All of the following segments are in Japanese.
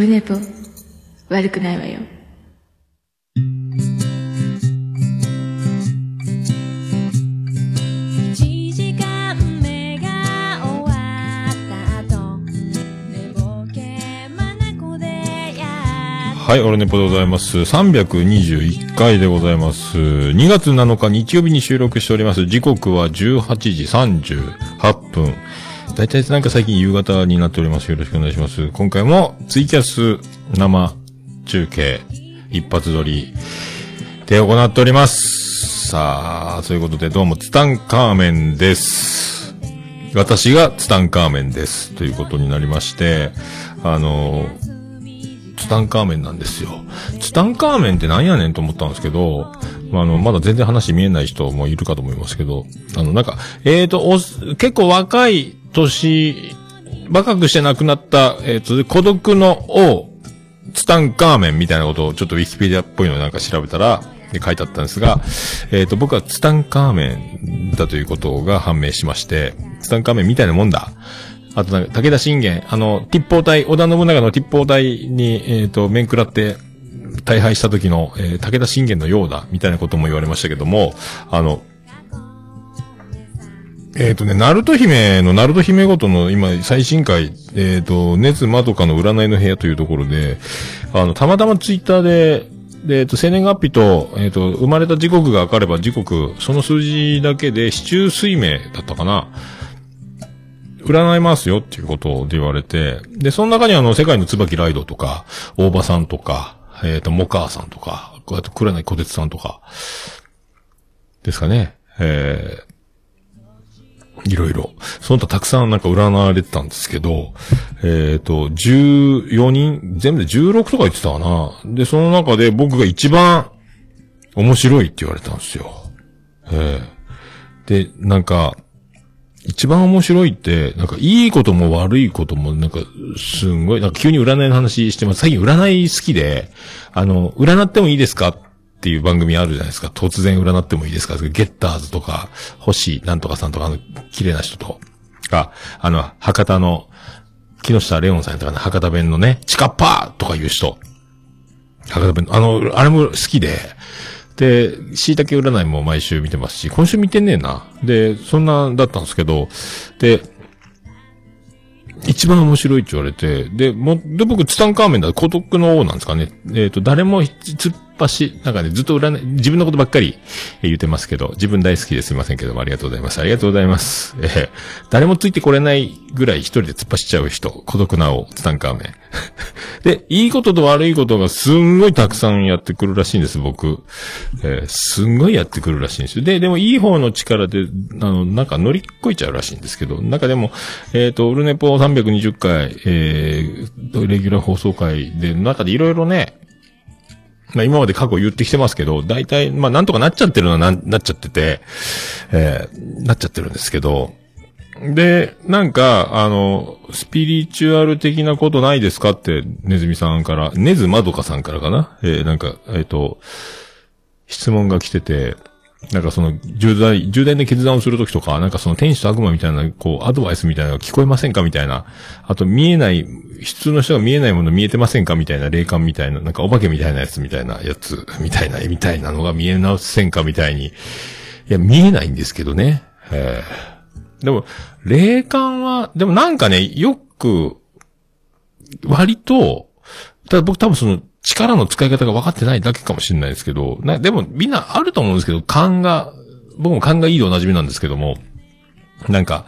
ルネポ悪くないわよ1時間目が終わった後寝ぼけまなこでやはい、オルネポでございます。321回でございます。2月7日日曜日に収録しております。時刻は18時38分。だいたいなんか最近夕方になっております。よろしくお願いします。今回もツイキャス生中継一発撮りで行っております。さあ、そういうことでどうもツタンカーメンです。私がツタンカーメンです。ということになりまして、あのツタンカーメンなんですよ。ツタンカーメンってなんやねんと思ったんですけど、まあ、あの、まだ全然話見えない人もいるかと思いますけど、あの、なんか、えーと、結構若い年、若くして亡くなった、えーと、孤独の王、ツタンカーメンみたいなことをちょっとウィキペディアっぽいのなんか調べたら、で書いてあったんですが、えっ、と、僕はツタンカーメンだということが判明しまして、ツタンカーメンみたいなもんだ。あとなんか、武田信玄、あの、鉄砲隊、織田信長の鉄砲隊に、えっ、と、面食らって、大敗した時の、えー武田信玄のようだ、みたいなことも言われましたけども、あの、えっ、とね、ナルト姫のナルト姫ごとの今最新回、えっ、と、熱まどかの占いの部屋というところで、あの、たまたまツイッターで、で、えっ、と、生年月日と、えっ、と、生まれた時刻が分かれば時刻、その数字だけで、市中水明だったかな。占いますよっていうことで言われて、で、その中にあの、世界の椿ライドとか、大場さんとか、えっ、と、モカーさんとか、あと、黒柳小鉄さんとか、ですかね。えー、いろいろ。その他たくさんなんか占われてたんですけど、えっ、と、14人、全部で16とか言ってたかな。で、その中で僕が一番面白いって言われたんですよ。えー、で、なんか、一番面白いって、なんかいいことも悪いことも、なんか、すんごい、なんか急に占いの話してます。最近占い好きで、あの、占ってもいいですかっていう番組あるじゃないですか。突然占ってもいいですか？ゲッターズとか、星なんとかさんとか、あの、綺麗な人とか、あの、博多の、木下レオンさんとかね、博多弁のね、チカッパーとかいう人。博多弁の、あの、あれも好きで、で、椎茸占いも毎週見てますし、今週見てねえな。で、そんな、だったんですけど、で、一番面白いって言われて、で、も、で、僕、ツタンカーメンだ、孤独の王なんですかね。えっ、と、誰も突っ走、なんかね、ずっと占い、自分のことばっかり言ってますけど、自分大好きですいませんけども、ありがとうございます。ありがとうございます。えー誰もついてこれないぐらい一人で突っ走っちゃう人、孤独な王、ツタンカーメン。で、いいことと悪いことがすんごいたくさんやってくるらしいんです、僕。えーすんごいやってくるらしいんですよ。で、でもいい方の力で、あの、なんか乗り越えちゃうらしいんですけど、なんかでも、えっ、と、オルネポ320回、えー、レギュラー放送回で、中でいろいろね、まあ今まで過去言ってきてますけど、大体、まあなんとかなっちゃってるのはななっちゃってて、えー、なっちゃってるんですけど、で、なんか、あの、スピリチュアル的なことないですかって、ネズミさんから、ネズマドカさんからかな？えーなんか、えっ、と、質問が来てて、なんかその、重大、重大な決断をするときとか、なんかその天使と悪魔みたいな、こう、アドバイスみたいなのが聞こえませんかみたいな。あと、見えない、普通の人が見えないもの見えてませんかみたいな、霊感みたいな、なんかお化けみたいなやつみたいなやつ、みたいな、みたいなのが見えませんかみたいに。いや、見えないんですけどね。えーでも、霊感は、でもなんかね、よく、割と、ただ僕多分その力の使い方が分かってないだけかもしれないですけど、な、でもみんなあると思うんですけど、勘が、僕も勘がいいでおなじみなんですけども、なんか、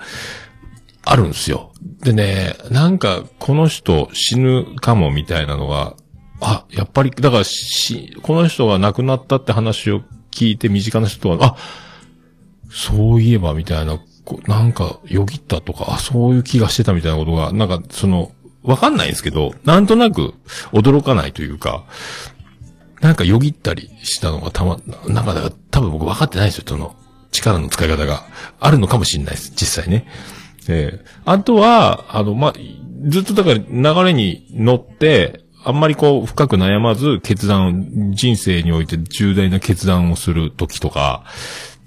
あるんですよ。でね、なんか、この人死ぬかもみたいなのが、あ、やっぱり、だからし、この人が亡くなったって話を聞いて身近な人は、あ、そういえばみたいな、なんか、よぎったとか、あ、そういう気がしてたみたいなことが、なんか、その、わかんないんですけど、なんとなく驚かないというか、なんかよぎったりしたのがたま、なんかだから多分僕分かってないですよ、その力の使い方があるのかもしれないです、実際ね。えーあとは、あの、ま、ずっとだから流れに乗って、あんまりこう深く悩まず決断、人生において重大な決断をする時とか、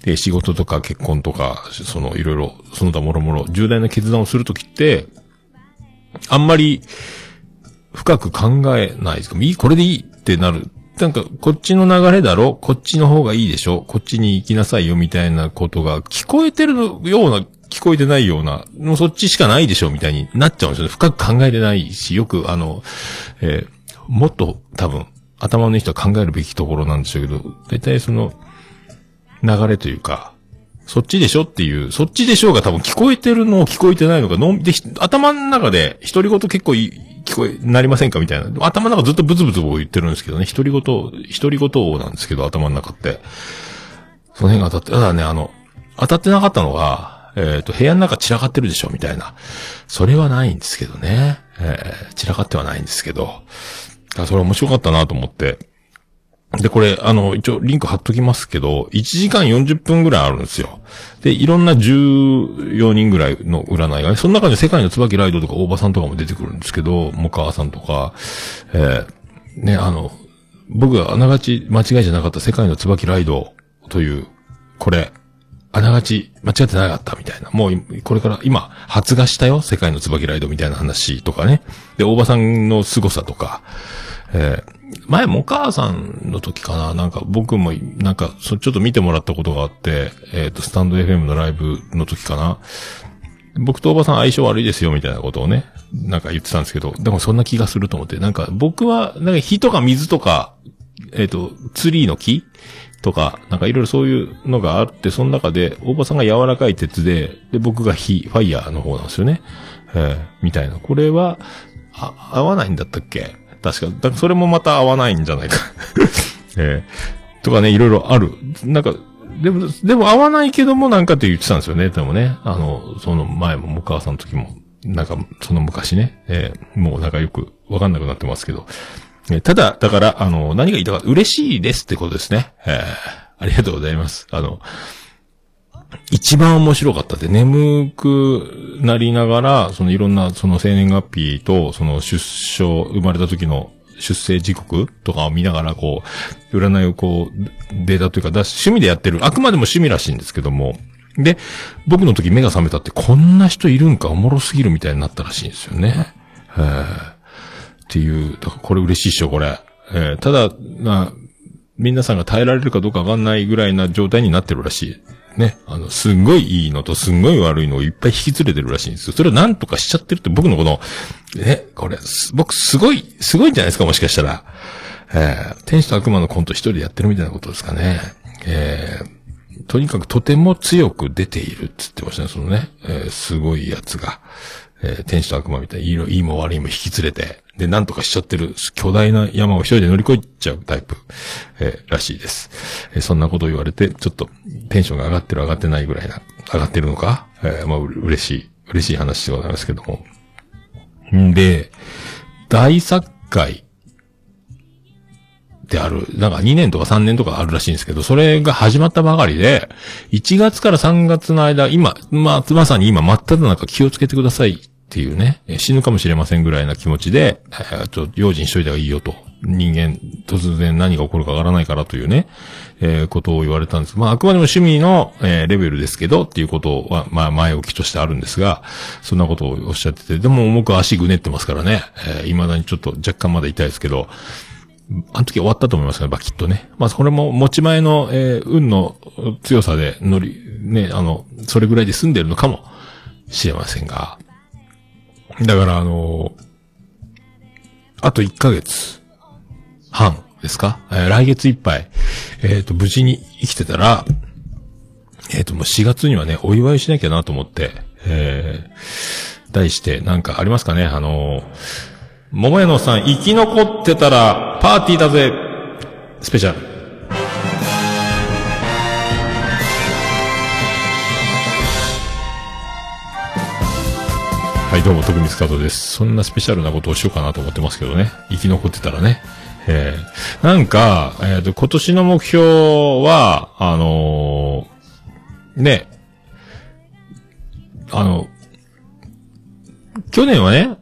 で、仕事とか結婚とか、そのいろいろ、その他もろもろ重大な決断をするときって、あんまり、深く考えないですか？いい、これでいいってなる。なんか、こっちの流れだろ？こっちの方がいいでしょ？こっちに行きなさいよみたいなことが聞こえてるような、聞こえてないような、もうそっちしかないでしょ？みたいになっちゃうんですよね。深く考えてないし、よくあの、えーもっと多分、頭のいい人は考えるべきところなんでしょうけど、大体その、流れというか、そっちでしょっていう、そっちでしょうが多分聞こえてるのを聞こえてないのか、ので、頭の中で、独り言結構聞こえ、なりませんかみたいな。頭の中ずっとブツブツ僕言ってるんですけどね、独り言、独り言なんですけど、頭の中って。その辺が当たって、ただね、あの、当たってなかったのが、えっ、と、部屋の中散らかってるでしょみたいな。それはないんですけどね。えー散らかってはないんですけど。あそれ面白かったなと思って。で、これ、あの、一応リンク貼っときますけど、1時間40分ぐらいあるんですよ。で、いろんな14人ぐらいの占いがね、その中に世界の椿ライドとか大場さんとかも出てくるんですけど、もかわさんとか、えーね、あの、僕があながち間違いじゃなかった世界の椿ライドという、これ、あながち間違ってなかったみたいな。もう、これから今、発芽したよ世界の椿ライドみたいな話とかね。で、大場さんの凄さとか、えー前、もかあさんの時かななんか僕も、なんか、そ、ちょっと見てもらったことがあって、えっ、と、スタンド FM のライブの時かな僕とおばさん相性悪いですよ、みたいなことをね、なんか言ってたんですけど、でもそんな気がすると思って、なんか僕は、なんか火とか水とか、えっ、と、ツリーの木とか、なんかいろいろそういうのがあって、その中で、大場さんが柔らかい鉄で、で、僕が火、ファイヤーの方なんですよね。えーみたいな。これは、あ、合わないんだったっけ？確か。かそれもまた合わないんじゃないか。えーとかね、いろいろある。なんか、でも、でも合わないけどもなんかって言ってたんですよね。でもね、あの、その前も、もかわさんの時も、なんか、その昔ね、えーもうなんかよくわかんなくなってますけど。えーただ、だから、あの、何が言いたか、嬉しいですってことですね。えーありがとうございます。あの、一番面白かったって、眠くなりながら、そのいろんな、その生年月日と、その出生、生まれた時の出生時刻とかを見ながら、こう、占いをこう、データというか、趣味でやってる。あくまでも趣味らしいんですけども。で、僕の時目が覚めたって、こんな人いるんかおもろすぎるみたいになったらしいんですよね。えーっていう、だからこれ嬉しいっしょ、これ。えーただ、な、皆さんが耐えられるかどうかわかんないぐらいな状態になってるらしい。ね。あの、すんごいいいのとすんごい悪いのをいっぱい引き連れてるらしいんですよ。それをなんとかしちゃってるって僕のこの、え、これ、僕すごい、すごいんじゃないですか、もしかしたら。えー天使と悪魔のコント一人でやってるみたいなことですかね。えーとにかくとても強く出ているって言ってましたね、そのね、えーすごいやつが。えー天使と悪魔みたいにいいの、いいも悪いも引き連れて、で、なんとかしちゃってる巨大な山を一人で乗り越えちゃうタイプ、えーらしいです。えーそんなこと言われて、ちょっとテンションが上がってる上がってないぐらいな、上がってるのか？えーまあ、嬉しい、嬉しい話でございますけども。んで、大作会ってある、なんか2年とか3年とかあるらしいんですけど、それが始まったばかりで、1月から3月の間、今、まあ、まさに今、真っ只中気をつけてくださいっていうね、死ぬかもしれませんぐらいな気持ちで、えちょっと用心しといた方がいいよと。人間、突然何が起こるかわからないからというね、えーことを言われたんです。まあ、あくまでも趣味の、えーレベルですけど、っていうことは、まあ、前置きとしてあるんですが、そんなことをおっしゃってて、でも僕は足ぐねってますからね、えー未だにちょっと若干まだ痛いですけど、あの時終わったと思いますね、バキッとね。まあ、これも持ち前の、えー運の強さで乗り、ね、あの、それぐらいで済んでるのかもしれませんが。だから、あのあと1ヶ月半ですか、えー来月いっぱい、えっ、と、無事に生きてたら、えっ、と、もう4月にはね、お祝いしなきゃなと思って、えー、題して、なんかありますかね？あの桃屋のさん、生き残ってたら、パーティーだぜ！スペシャル。はい、どうも、徳光スカートです。そんなスペシャルなことをしようかなと思ってますけどね。生き残ってたらね。えー、なんか、えっ、と、今年の目標は、あのーね、あの、去年はね、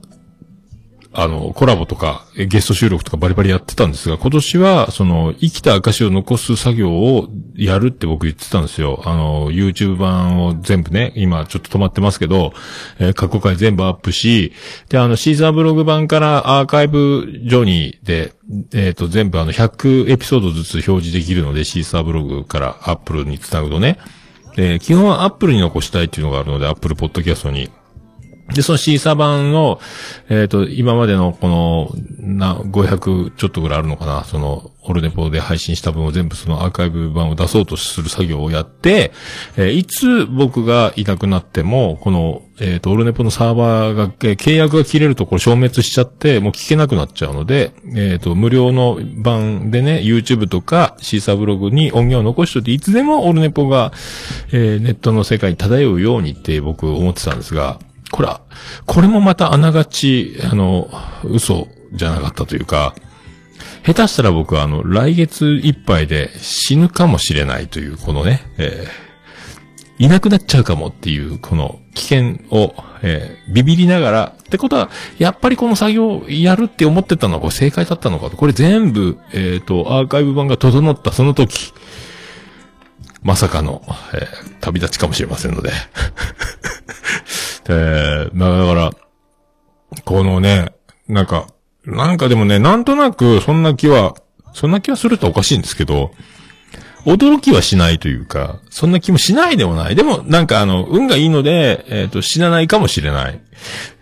あの、コラボとか、ゲスト収録とかバリバリやってたんですが、今年は、その、生きた証を残す作業をやるって僕言ってたんですよ。あの、YouTube 版を全部ね、今ちょっと止まってますけど、えー過去回全部アップし、で、あの、シーサーブログ版からアーカイブジョニーで、えっ、と、全部あの、100エピソードずつ表示できるので、シーサーブログからアップルにつなぐとね。で、基本はアップルに残したいっていうのがあるので、アップルポッドキャストに。で、そのシーサー版の、えっ、と、今までのこの、な、500ちょっとぐらいあるのかな、その、オルネポで配信した分を全部そのアーカイブ版を出そうとする作業をやって、えーいつ僕がいなくなっても、この、えっ、と、オルネポのサーバーが、えー契約が切れるところ消滅しちゃって、もう聞けなくなっちゃうので、えっ、と、無料の版でね、YouTube とかシーサーブログに音源を残しといて、いつでもオルネポが、えネットの世界に漂うようにって僕思ってたんですが、これは、これもまたあながち、あの、嘘じゃなかったというか、下手したら僕はあの、来月いっぱいで死ぬかもしれないという、このね、えーいなくなっちゃうかもっていう、この危険を、えービビりながら、ってことは、やっぱりこの作業をやるって思ってたのはこれ正解だったのかと。これ全部、えっ、と、アーカイブ版が整ったその時、まさかの、えー旅立ちかもしれませんので。えー、だから、このね、なんか、なんかでもね、なんとなく、そんな気は、そんな気はするとおかしいんですけど、驚きはしないというか、そんな気もしないでもない。でも、なんかあの、運がいいので、えっ、と、死なないかもしれない。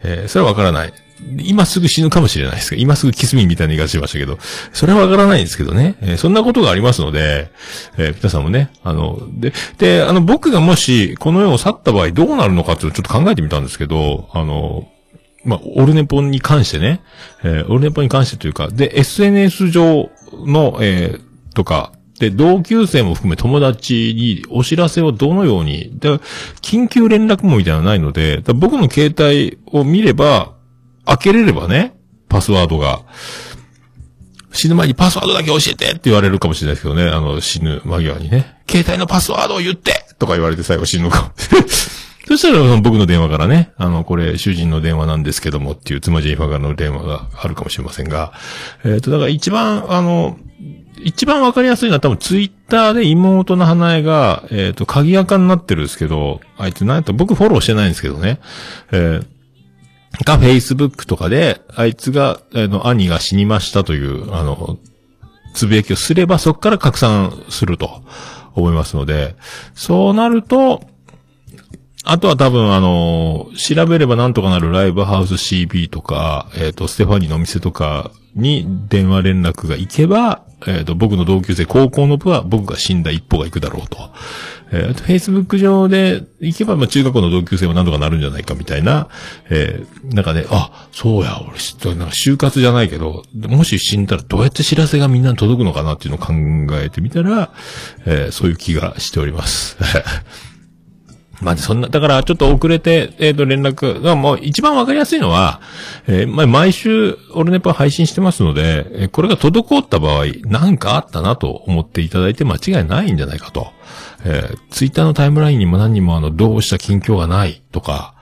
えーそれはわからない。今すぐ死ぬかもしれないですけど、今すぐキスミンみたいな言い方しましたけど、それはわからないんですけどね。えーそんなことがありますので、えー皆さんもね、あの、で、で、あの、僕がもし、この世を去った場合どうなるのかっていうのをちょっと考えてみたんですけど、あの、まあ、オルネポンに関してね、えーオルネポンに関してというか、で、SNS 上の、えーとか、で、同級生も含め友達にお知らせをどのように、で、緊急連絡網みたいなのないので、僕の携帯を見れば、開けれればね、パスワードが、死ぬ前にパスワードだけ教えてって言われるかもしれないですけどね、あの、死ぬ間際にね、携帯のパスワードを言ってとか言われて最後死ぬのか。そしたら、僕の電話からね、あの、これ、主人の電話なんですけどもっていう、妻ジェイファからの電話があるかもしれませんが、えっ、と、だから一番、あの、一番わかりやすいのは多分ツイッターで妹の花江が、えっ、と、鍵垢になってるんですけど、あいつ何やった僕フォローしてないんですけどね。えーか、Facebook とかで、あいつが、あの、兄が死にましたという、あの、つぶやきをすれば、そこから拡散すると思いますので、そうなると、あとは多分あの、調べればなんとかなるライブハウス CB とか、えっ、と、ステファニーのお店とかに電話連絡が行けば、えっ、と、僕の同級生、高校の部は僕が死んだ一歩が行くだろうと。えっ、と、Facebook 上で行けば、まあ、中学校の同級生はなんとかなるんじゃないかみたいな、えー、なんかね、あ、そうや、俺知ってるなんか就活じゃないけど、もし死んだらどうやって知らせがみんなに届くのかなっていうのを考えてみたら、えーそういう気がしております。まあ、そんな、だから、ちょっと遅れて、えっ、と、連絡が、もう、一番わかりやすいのは、えーまあ、毎週、オルネポ配信してますので、えーこれが滞った場合、なんかあったなと思っていただいて間違いないんじゃないかと。えー、ツイッターのタイムラインにも何にもあの、どうした近況がないとか、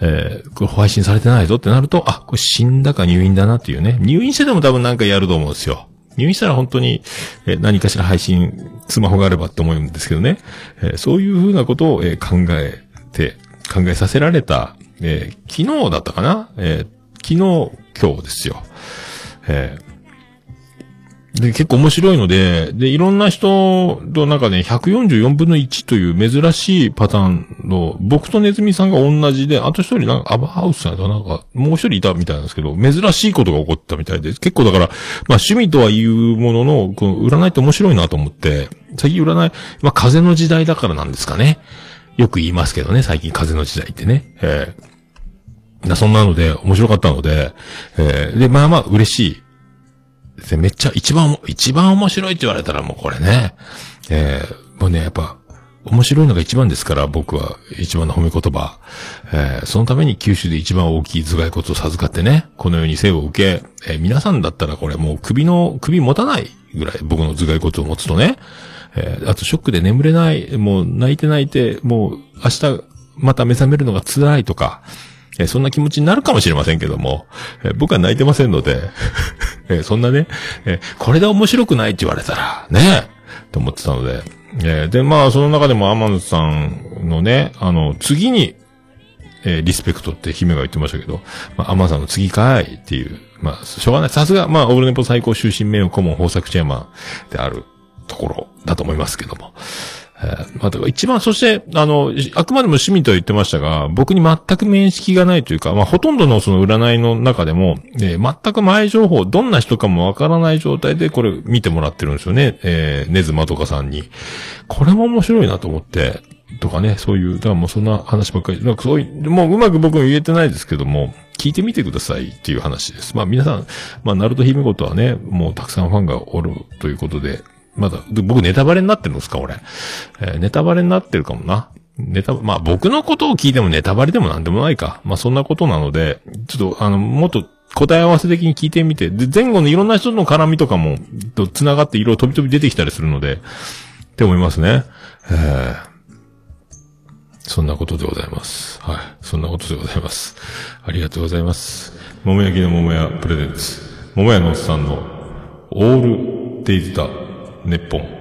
えー配信されてないぞってなると、あ、これ死んだか入院だなっていうね。入院してても多分なんかやると思うんですよ。入院したら本当に、えー何かしら配信、スマホがあればって思うんですけどね。えーそういうふうなことを、えー考えて、考えさせられた、え昨日だったかな？え昨日、今日ですよ。えーで、結構面白いので、で、いろんな人となんかね、144分の1という珍しいパターンの、僕とネズミさんが同じで、あと一人なんかアバハウスさんとなんか、もう一人いたみたいなんですけど、珍しいことが起こったみたいで、結構だから、まあ趣味とは言うものの、この占いって面白いなと思って、最近占い、まあ風の時代だからなんですかね。よく言いますけどね、最近風の時代ってね。えーなそんなので、面白かったので、えーで、まあまあ嬉しい。でめっちゃ一番、一番面白いって言われたらもうこれね、えーもうね、やっぱ、面白いのが一番ですから、僕は一番の褒め言葉。えーそのために九州で一番大きい頭蓋骨を授かってね、このように生を受け、えー皆さんだったらこれもう首の、首持たないぐらい僕の頭蓋骨を持つとね、えーあとショックで眠れない、もう泣いて泣いて、もう明日また目覚めるのが辛いとか、えそんな気持ちになるかもしれませんけども、え僕は泣いてませんので、えそんなね、えこれで面白くないって言われたら、ね、と思ってたので、えで、まあ、その中でもアマンさんのね、あの、次に、えリスペクトって姫が言ってましたけど、まあ、アマンさんの次かいっていう、まあ、しょうがない。さすが、まあ、オールネポ最高終身名誉顧問豊作チェアマンであるところだと思いますけども。えーまあ、だから一番、そして、あの、あくまでも趣味と言ってましたが、僕に全く面識がないというか、まあ、ほとんどのその占いの中でも、えー全く前情報、どんな人かもわからない状態でこれ見てもらってるんですよね。えー、ねずまとかさんに。これも面白いなと思って、とかね、そういう、だからもうそんな話ばっかり、なんかそういう、もううまく僕も言えてないですけども、聞いてみてくださいっていう話です。まあ皆さん、まあナルト姫ことはね、もうたくさんファンがおるということで、まだ、僕ネタバレになってるんですか俺。えーネタバレになってるかもな。ネタ、まあ僕のことを聞いてもネタバレでもなんでもないか。まあそんなことなので、ちょっとあの、もっと答え合わせ的に聞いてみて、で、前後のいろんな人の絡みとかも、と繋がっていろいろ飛び飛び出てきたりするので、って思いますね。えーそんなことでございます。はい。そんなことでございます。ありがとうございます。桃焼きの桃屋プレゼンツ。桃屋のおっさんのオールデイズだ、ネッポン。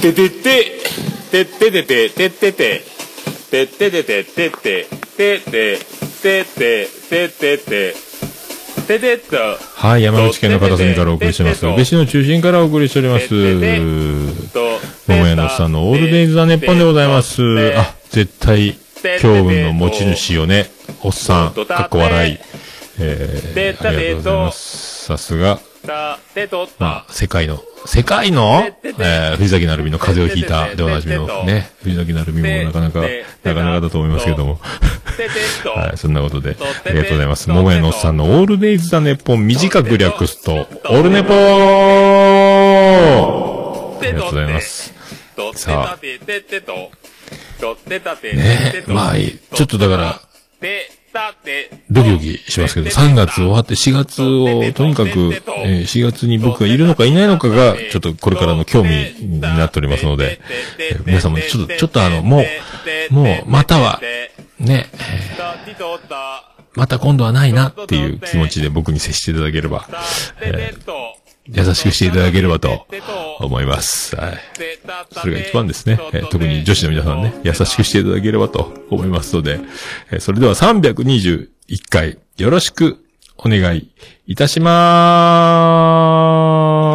ててて、てててて、ててて、てててて、ててて、てて、てて、ててて、ててと。はい、山口県の片隅からお送りしてます。宇部市の中心からお送りしております。桃屋のさんのオールデイズ・ザ・ネッポンでございます。あ、絶対、今日の持ち主よね。おっさん、かっこ笑い。えー、ありがとうございます。さすが。まあ、世界の、世界の、えー、藤崎なるみの風邪をひいたでおなじみのね、藤崎なるみもなかなか、なかなかだと思いますけども。はい、そんなことで、ありがとうございます。桃屋のおっさんのオールデイズ・ザ・ネッポン短く略すと、オールネポーありがとうございます。さあねまあいい。ちょっとだから。ドキドキしますけど、3月終わって4月を、とにかく、えー4月に僕がいるのかいないのかが、ちょっとこれからの興味になっておりますので、えー皆さんもちょっと、ちょっとあの、もう、もう、または、ね、えーまた今度はないなっていう気持ちで僕に接していただければ、えー優しくしていただければと思います。はい。それが一番ですね。えー特に女子の皆さんね、優しくしていただければと思いますので、えーそれでは321回、よろしくお願いいたしま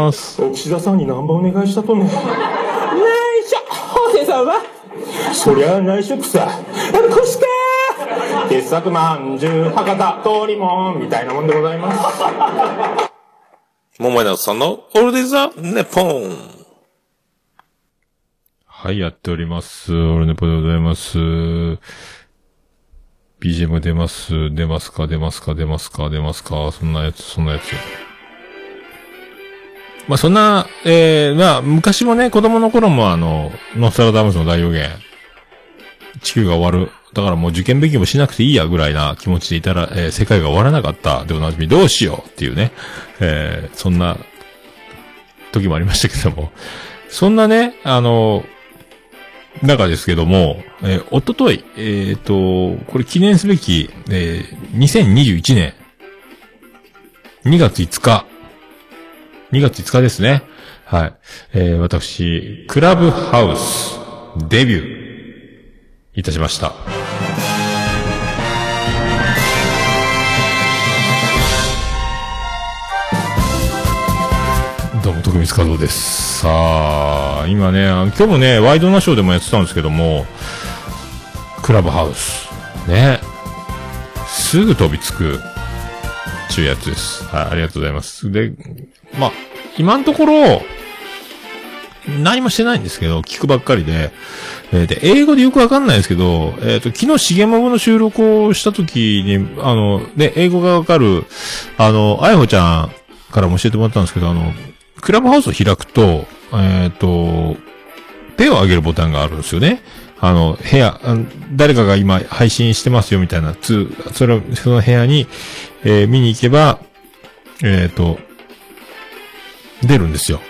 ーす。岸田さんにナンバーお願いしたとね。内緒ホテさんは？そりゃ内職さ。こして傑作まんじゅう、博多、通りもん、みたいなもんでございます。桃井直さんのオールディザ・ネポン。はい、やっております。オールネポでございます。BGM 出ます。出ますか？出ますか？出ますか？出ますか？そんなやつ、そんなやつ。まあ、そんな、えー、まあ、昔もね、子供の頃もあの、ノスタラダムスの大予言、地球が終わる。だからもう受験勉強もしなくていいやぐらいな気持ちでいたら、えー世界が終わらなかったでおなじみ、どうしようっていうね、えー、そんな時もありましたけども、そんなね、あの、中ですけども、えー、おととい、えっ、と、これ記念すべき、えー、2021年、2月5日、2月5日ですね。はい。えー、私、クラブハウス、デビュー、いたしました。徳光和夫です。さあ、今ね、今日もね、ワイドナショーでもやってたんですけども、クラブハウス。ね。すぐ飛びつく、ちゅうやつです。はい、ありがとうございます。で、ま、今のところ、何もしてないんですけど、聞くばっかりで、えーで、英語でよくわかんないですけど、えっ、と、昨日、しげもぐの収録をした時に、あの、ね、英語がわかる、あの、あやほちゃんからも教えてもらったんですけど、あの、クラブハウスを開くと、えっ、と、手を挙げるボタンがあるんですよね。あの、部屋、誰かが今配信してますよみたいな、つ、それ、その部屋に、えー見に行けば、えっ、と、出るんですよ。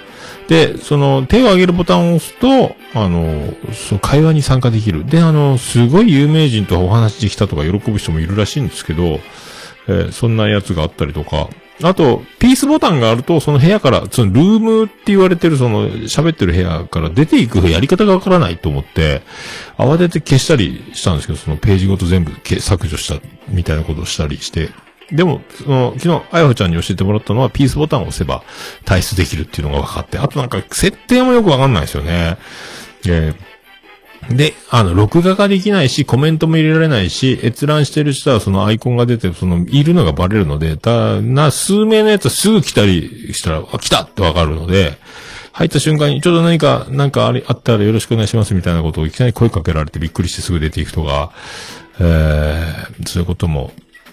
で、その、手を挙げるボタンを押すと、あの、その会話に参加できる。で、あの、すごい有名人とお話できたとか喜ぶ人もいるらしいんですけど、えーそんなやつがあったりとか、あと、ピースボタンがあると、その部屋から、そのルームって言われてる、その、喋ってる部屋から出ていくやり方がわからないと思って、慌てて消したりしたんですけど、そのページごと全部削除した、みたいなことをしたりして。でも、その、昨日、あやほちゃんに教えてもらったのは、ピースボタンを押せば退出できるっていうのが分かって、あとなんか、設定もよくわかんないですよね。えーで、あの、録画ができないし、コメントも入れられないし、閲覧してる人はそのアイコンが出て、その、いるのがバレるので、た、な、数名のやつはすぐ来たりしたら、あ、来たってわかるので、入った瞬間に、ちょうど何か、なんかあ、あったらよろしくお願いしますみたいなことをいきなり声かけられてびっくりしてすぐ出ていくとか、えー、そういうことも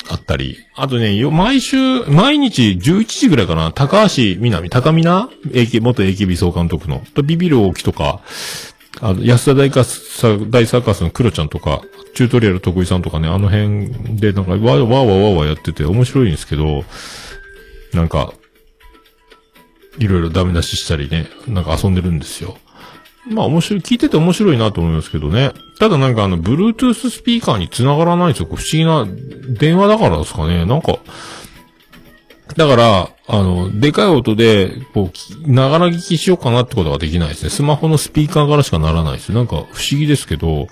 あったり。あとね、よ、毎週、毎日11時ぐらいかな、高橋みなみ、高みな？AK、元 AKB 総監督の、とビビる大木とか、あの、安田大カス、大サーカスのクロちゃんとか、チュートリアル得意さんとかね、あの辺でなんか、わーわーわーわーわやってて面白いんですけど、なんか、いろいろダメ出ししたりね、なんか遊んでるんですよ。まあ面白い、聞いてて面白いなと思いますけどね。ただなんかあの、Bluetooth スピーカーに繋がらないんですよ。不思議な電話だからですかね。なんか、だから、あの、でかい音で、こう、ながら聞きしようかなってことができないですね。スマホのスピーカーからしかならないです。なんか、不思議ですけど、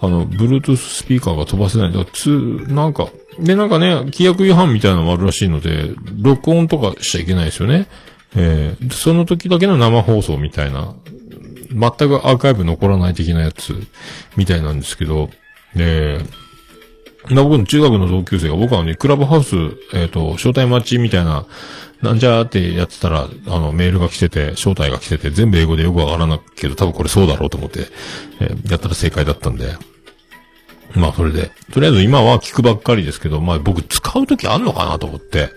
あの、Bluetooth スピーカーが飛ばせない。だからつ、なんか、で、なんかね、規約違反みたいなのもあるらしいので、録音とかしちゃいけないですよね。えー、その時だけの生放送みたいな、全くアーカイブ残らない的なやつ、みたいなんですけど、えー、な僕の中学の同級生が、僕はね、クラブハウス、えっ、と、招待待ちみたいな、なんじゃーってやってたら、あの、メールが来てて、招待が来てて、全部英語でよくわからなくけど、多分これそうだろうと思って、えーやったら正解だったんで。まあ、それで。とりあえず今は聞くばっかりですけど、まあ僕使うときあんのかなと思って、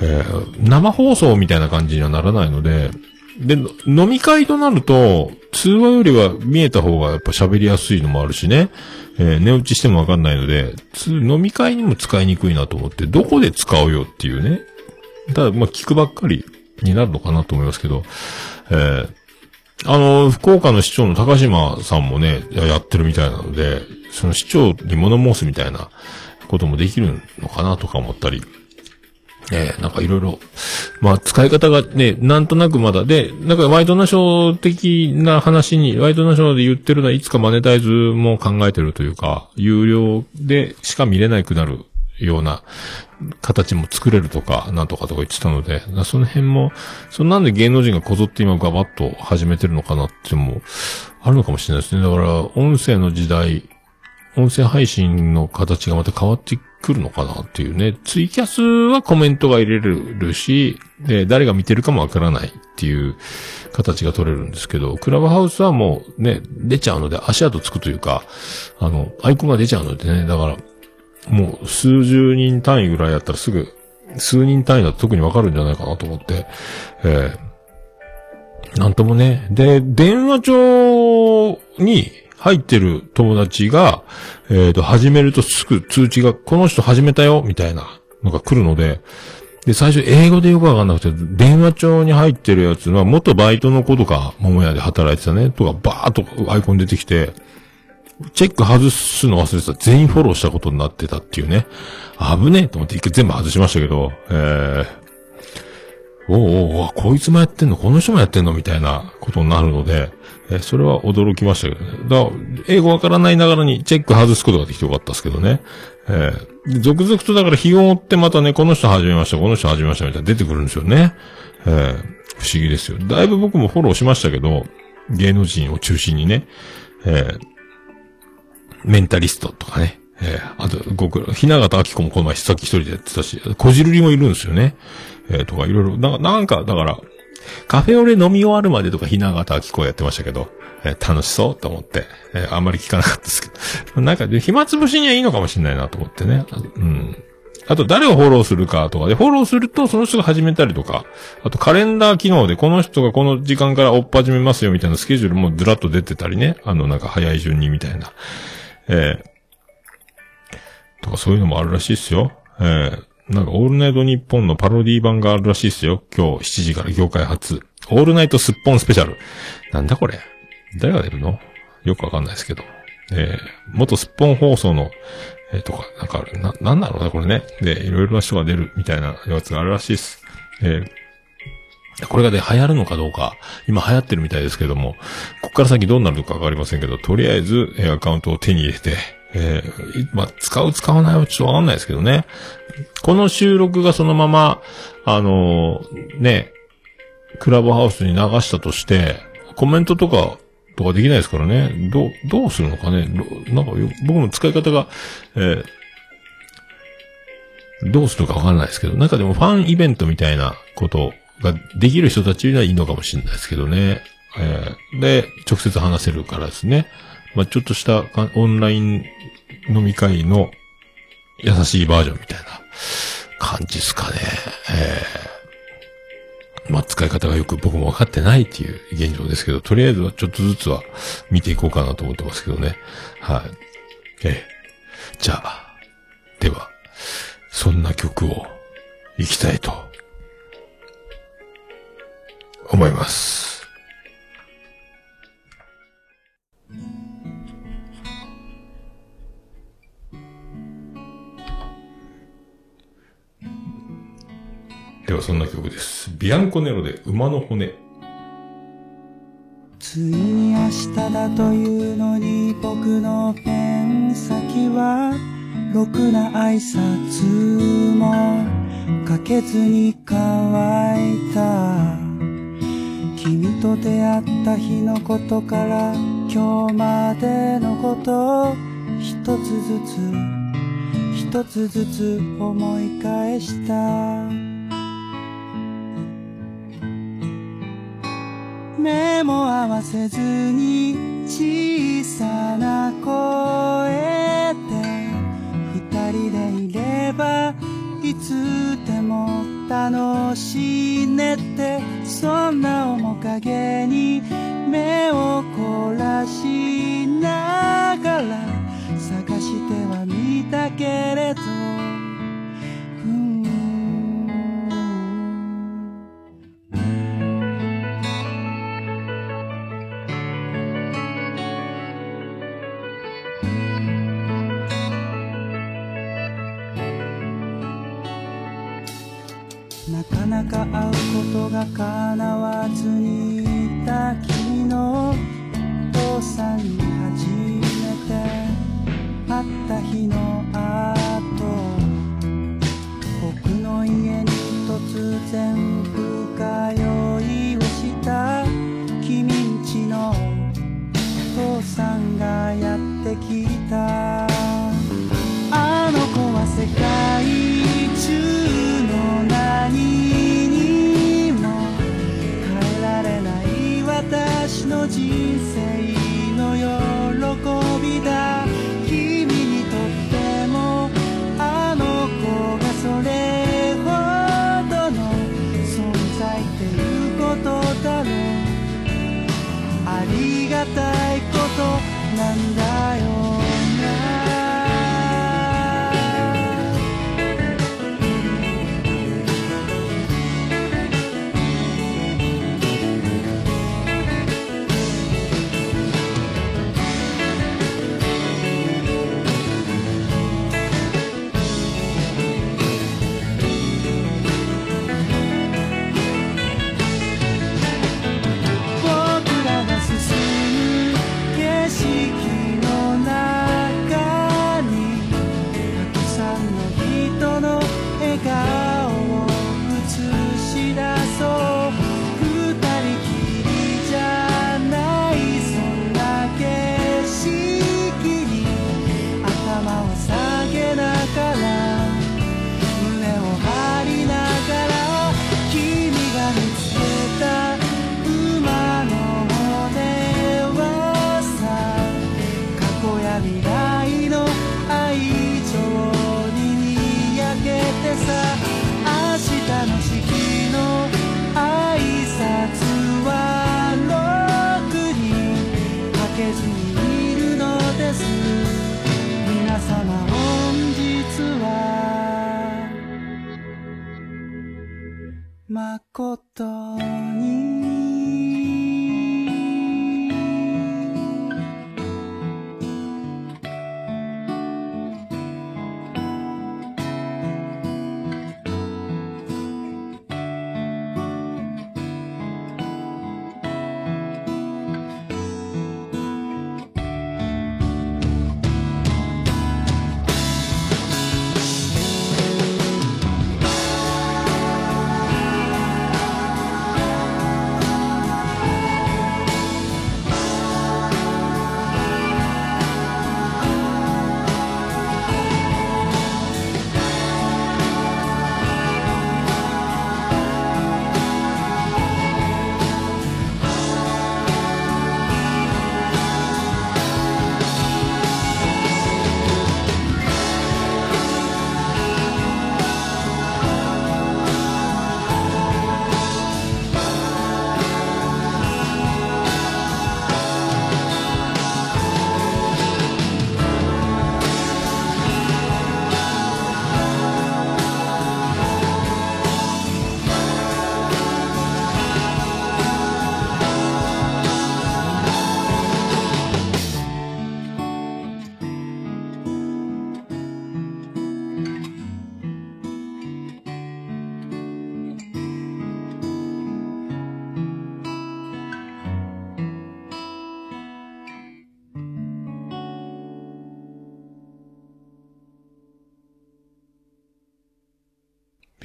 えー生放送みたいな感じにはならないので、で、飲み会となると、通話よりは見えた方がやっぱ喋りやすいのもあるしね。えー寝落ちしてもわかんないので、つ飲み会にも使いにくいなと思って、どこで使うよっていうね。ただ、まあ、聞くばっかりになるのかなと思いますけど、えーあの、福岡の市長の高島さんもね、ややってるみたいなので、その市長に物申すみたいなこともできるのかなとか思ったり、えーなんかいろいろ、まあ使い方がね、なんとなくまだで、なんかワイドナショー的な話に、ワイドナショーで言ってるのはいつかマネタイズも考えてるというか、有料でしか見れなくなるような形も作れるとか、なんとかとか言ってたので、その辺も、そのなんで芸能人がこぞって今ガバッと始めてるのかなってもあるのかもしれないですね。だから、音声の時代、音声配信の形がまた変わってくるのかなっていうね。ツイキャスはコメントが入れるし、で、誰が見てるかもわからないっていう形が取れるんですけど、クラブハウスはもうね、出ちゃうので足跡つくというか、あの、アイコンが出ちゃうのでね、だから、もう数十人単位ぐらいやったらすぐ、数人単位だと特にわかるんじゃないかなと思って、えーなんともね。で、電話帳に入ってる友達が、えっ、と、始めるとすぐ通知が、この人始めたよ、みたいなのが来るので、で、最初英語でよくわかんなくて、電話帳に入ってるやつは、元バイトの子とか、桃屋で働いてたね、とか、バーっとアイコン出てきて、チェック外すの忘れてた。全員フォローしたことになってたっていうね。危ねえと思って一回全部外しましたけど、えー、おうおうおこいつもやってんのこの人もやってんのみたいなことになるので、えそれは驚きましたけどね。だ英語わからないながらにチェック外すことができてよかったですけどね。えー続々とだから日を追ってまたね、この人始めました、この人始めましたみたいな出てくるんですよね。えー不思議ですよ。だいぶ僕もフォローしましたけど、芸能人を中心にね。えーメンタリストとかね。えーあと、僕、ひな形明子もこの前、さっき一人でやってたし、こじるりもいるんですよね。えーとか、いろいろ、な、なんか、だから、カフェオレ飲み終わるまでとか、ひな形明子やってましたけど、えー楽しそうと思って、えーあんまり聞かなかったですけど。なんか、暇つぶしにはいいのかもしれないなと思ってね。うん。あと、誰をフォローするかとかで、フォローすると、その人が始めたりとか、あと、カレンダー機能で、この人がこの時間から追っ始めますよ、みたいなスケジュールもずらっと出てたりね。あの、なんか早い順にみたいな。えーとかそういうのもあるらしいですよ。えーなんか、オールナイトニッポンのパロディ版があるらしいですよ。今日7時から業界初。オールナイトすっぽんスペシャル。なんだこれ誰が出るの？よくわかんないですけど。えー、元すっぽん放送の、えー、とか、なんかある、な、なんだろうな、これね。で、いろいろな人が出るみたいなやつがあるらしいです。えー、これがね、流行るのかどうか、今流行ってるみたいですけども、こっから先どうなるのかわかりませんけど、とりあえず、えアカウントを手に入れて、えーまあ、使う使わないはちょっとわかんないですけどね。この収録がそのまま、あのーね、クラブハウスに流したとして、コメントとか、とかできないですからね。どう、どうするのかね。なんか、僕の使い方が、えーどうするかわかんないですけど、なんかでもファンイベントみたいなことができる人たちにはいいのかもしれないですけどね。えーで、直接話せるからですね。まあ、ちょっとしたオンライン飲み会の優しいバージョンみたいな感じですかね。えーまあ、使い方がよく僕も分かってないっていう現状ですけど、とりあえずはちょっとずつは見ていこうかなと思ってますけどね。はい。ええ。じゃあ、では、そんな曲を行きたいと思います。ではそんな曲です。ビアンコネロで馬の骨。ついに明日だというのに僕のペン先はろくな挨拶もかけずに乾いた君と出会った日のことから今日までのことを一つずつ一つずつ思い返したわせずに小さな声で二人でいればいつでも楽しいねってそんな面影に目を凝らしながら探してはみたけれど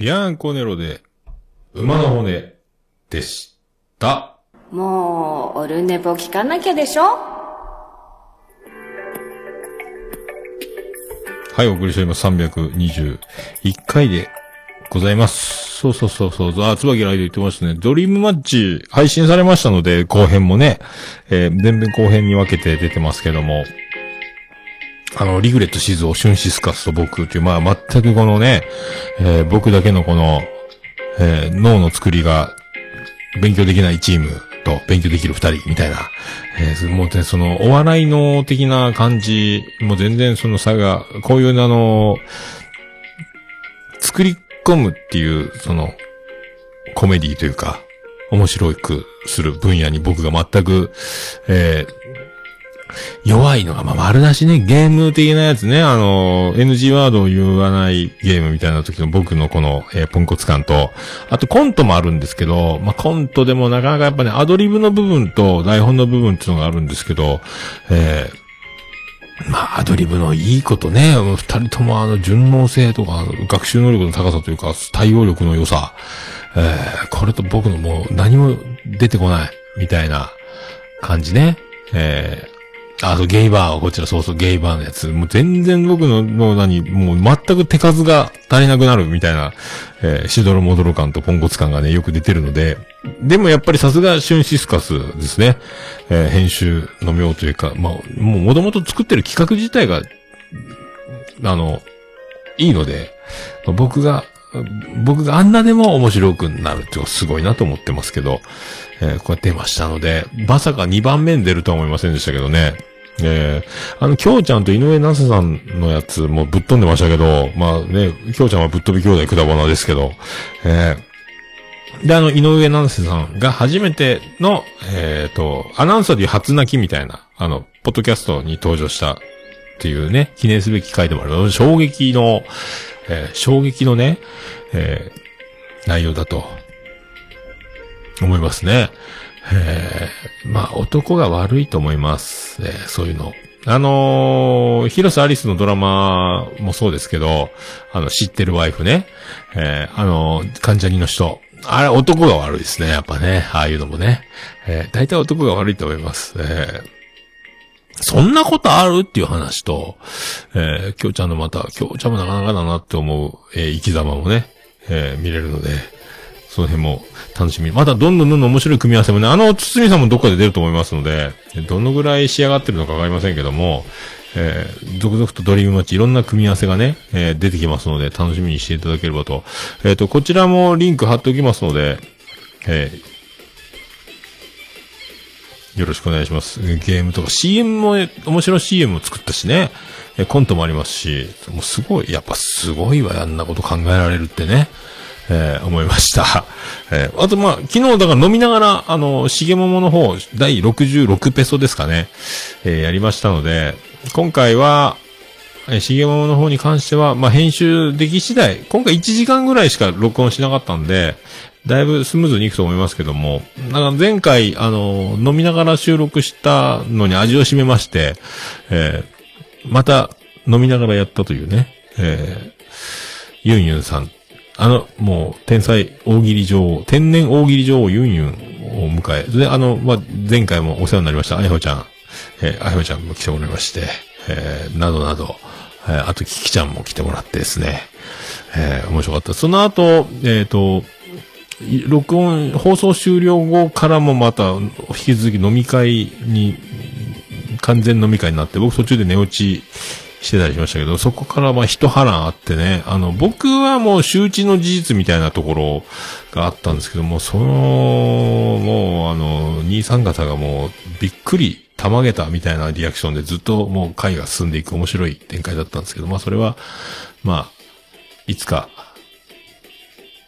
ビアンコネロで、馬の骨でした。もう、オルネポ聞かなきゃでしょ？はい、お送りしております。321回でございます。そうそうそうそう。あ、椿ライド言ってましたね。ドリームマッチ配信されましたので、後編もね、えー、全編後編に分けて出てますけども、あの、リグレットシーズオ、シュンシスカスと僕っていう、まあ、全くこのね、えー僕だけのこの、えー脳の作りが勉強できないチームと勉強できる二人みたいな、えーもうね、その、お笑いの的な感じ、もう全然その差が、こういうあの、作り込むっていう、その、コメディというか、面白くする分野に僕が全く、えー弱いのが、まあ、丸出しね、ゲーム的なやつね、あの、NG ワードを言わないゲームみたいな時の僕のこの、えーポンコツ感と、あとコントもあるんですけど、まあ、コントでもなかなかやっぱね、アドリブの部分と台本の部分っていうのがあるんですけど、えーまあ、アドリブのいいことね、二人ともあの、順応性とか、学習能力の高さというか、対応力の良さ、えーこれと僕のもう何も出てこない、みたいな感じね。えーあと、ゲイバー、こちら、そうそう、ゲイバーのやつ。もう全然僕の、の何、もう全く手数が足りなくなるみたいな、えーしどろもどろ感とポンコツ感がね、よく出てるので、でもやっぱりさすがシュンシスカスですね。えー編集の妙というか、まあ、もう元々作ってる企画自体が、あの、いいので、僕が、僕があんなでも面白くなるってすごいなと思ってますけど、えーこうやって出ましたので、まさか2番目に出るとは思いませんでしたけどね。えー、あの、きょうちゃんと井上なせさんのやつもぶっ飛んでましたけど、まあね、きょうちゃんはぶっ飛び兄弟くだばなですけど、えー、で、あの、井上七瀬さんが初めての、えっ、と、アナウンサーでいう初泣きみたいな、あの、ポッドキャストに登場したっていうね、記念すべき回でもある。衝撃の、えー衝撃のね、えー内容だと、思いますね。えーまあ、男が悪いと思います。えーそういうの。あのー広瀬アリスのドラマもそうですけど、あの、知ってるワイフね。えーあのー関ジャニの人。あれ、男が悪いですね。やっぱね。ああいうのもね。えー大体男が悪いと思います。えーそんなことある？っていう話と、えー、きょうちゃんのまた、きょうちゃんもなかなかだなって思う、えー生き様もね、えー見れるので、その辺も楽しみ。またどんどんどんどん面白い組み合わせもね、あの、堤さんもどっかで出ると思いますので、どのぐらい仕上がってるのかわかりませんけども、えー続々とドリームマッチいろんな組み合わせがね、えー出てきますので、楽しみにしていただければと。えっ、と、こちらもリンク貼っておきますので、えーよろしくお願いします。ゲームとか CM も、面白い CM も作ったしね。えコントもありますし、もうすごい、やっぱすごいわ、あんなこと考えられるってね。えー思いました。えーあと、まあ、昨日だから飲みながら、あの、しげももの方、第66ペソですかね、えーやりましたので、今回は、えー、しげももの方に関しては、まあ、編集でき次第、今回1時間ぐらいしか録音しなかったんで、だいぶスムーズにいくと思いますけども、なんか前回、あの、飲みながら収録したのに味を占めまして、えーまた飲みながらやったというね、えーユンユンさん。あの、もう、天才大喜利女王、天然大喜利女王ユンユンを迎え、で、あの、まあ、前回もお世話になりました、あやほちゃん、えーあやほちゃんも来てもらいまして、えーなどなど、えーあと、キキちゃんも来てもらってですね、えー面白かった。その後、えっ、と、録音、放送終了後からもまた、引き続き飲み会に、完全飲み会になって、僕途中で寝落ちしてたりしましたけど、そこからまあ一波乱あってね、あの、僕はもう周知の事実みたいなところがあったんですけども、その、もうあの、兄さん方がもうびっくり、たまげたみたいなリアクションでずっともう会が進んでいく面白い展開だったんですけど、まあそれは、まあ、いつか、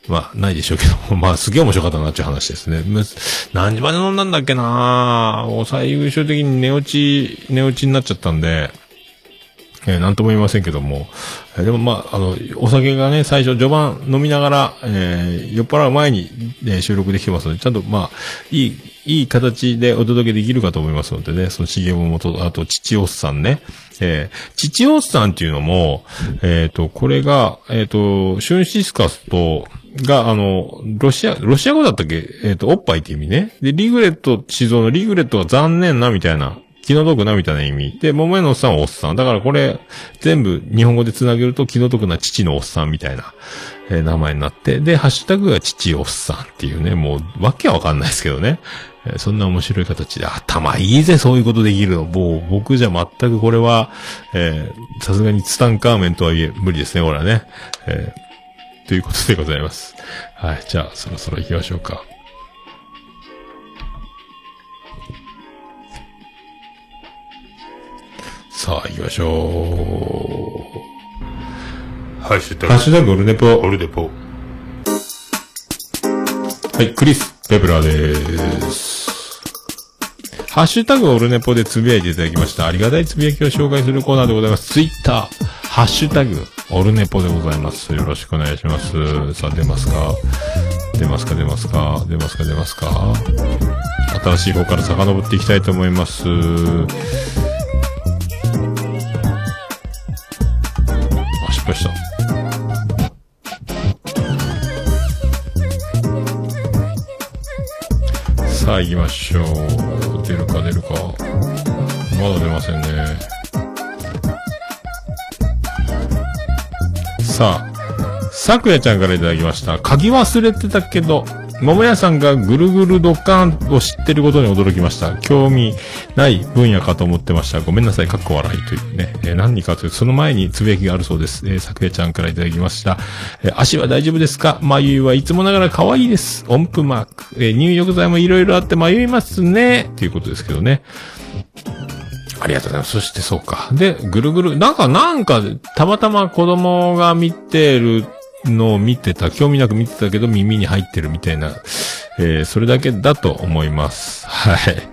まあ、ないでしょうけども、まあ、すげえ面白かったなっていう話ですね。何時まで飲んだんだっけなぁもう最終的に寝落ち、寝落ちになっちゃったんで、えーなんとも言いませんけども、えーでもまあ、あの、お酒がね、最初序盤飲みながら、えー酔っ払う前に、ね、収録できてますので、ちゃんとまあ、いいいい形でお届けできるかと思いますのでね、そのしげももと、あと、父おっさんね。えー、父おっさんっていうのも、えっ、と、これが、えっ、と、シュンシスカスと、が、あの、ロシア、ロシア語だったっけ？えっ、と、おっぱいって意味ね。で、リグレット、地蔵のリグレットは残念なみたいな、気の毒なみたいな意味。で、桃屋のおっさんはおっさん。だからこれ、全部日本語で繋げると気の毒な父のおっさんみたいな、えー名前になって。で、ハッシュタグが父おっさんっていうね、もう、わけはわかんないですけどね。えーそんな面白い形で、頭いいぜ、そういうことできるの。もう、僕じゃ全くこれは、えーさすがにツタンカーメンとはいえ、無理ですね、これはね。えということでございます。はい。じゃあ、そろそろ行きましょうか。さあ、行きましょハッシュタう。ハッシュタグオルネポ。オルデポ。はい、クリス・ペプラーです。ハッシュタグオルネポでつぶやいていただきました。ありがたいつぶやきを紹介するコーナーでございます。ツイッター、ハッシュタグオルネポでございます。よろしくお願いします。さあ、出ますか？出ますか？出ますか？出ますか？出ますか？新しい方から遡っていきたいと思います。あ、失敗した。さあ行きましょう。出るか出るか。まだ出ませんね。さあ、さくやちゃんからいただきました。鍵忘れてたけど、桃屋さんがぐるぐるドッカーンを知ってることに驚きました。興味ない分野かと思ってました。ごめんなさい、かっこ笑いというね。えー何かというと、その前につぶやきがあるそうです。えー、さくやちゃんからいただきました。えー足は大丈夫ですか？眉はいつもながら可愛いです。音符マーク。えー入浴剤もいろいろあって迷いますね。ということですけどね。ありがとうございます。そしてそうか。で、ぐるぐる、なんか、なんか、たまたま子供が見てるのを見てた、興味なく見てたけど耳に入ってるみたいな、えーそれだけだと思います。はい。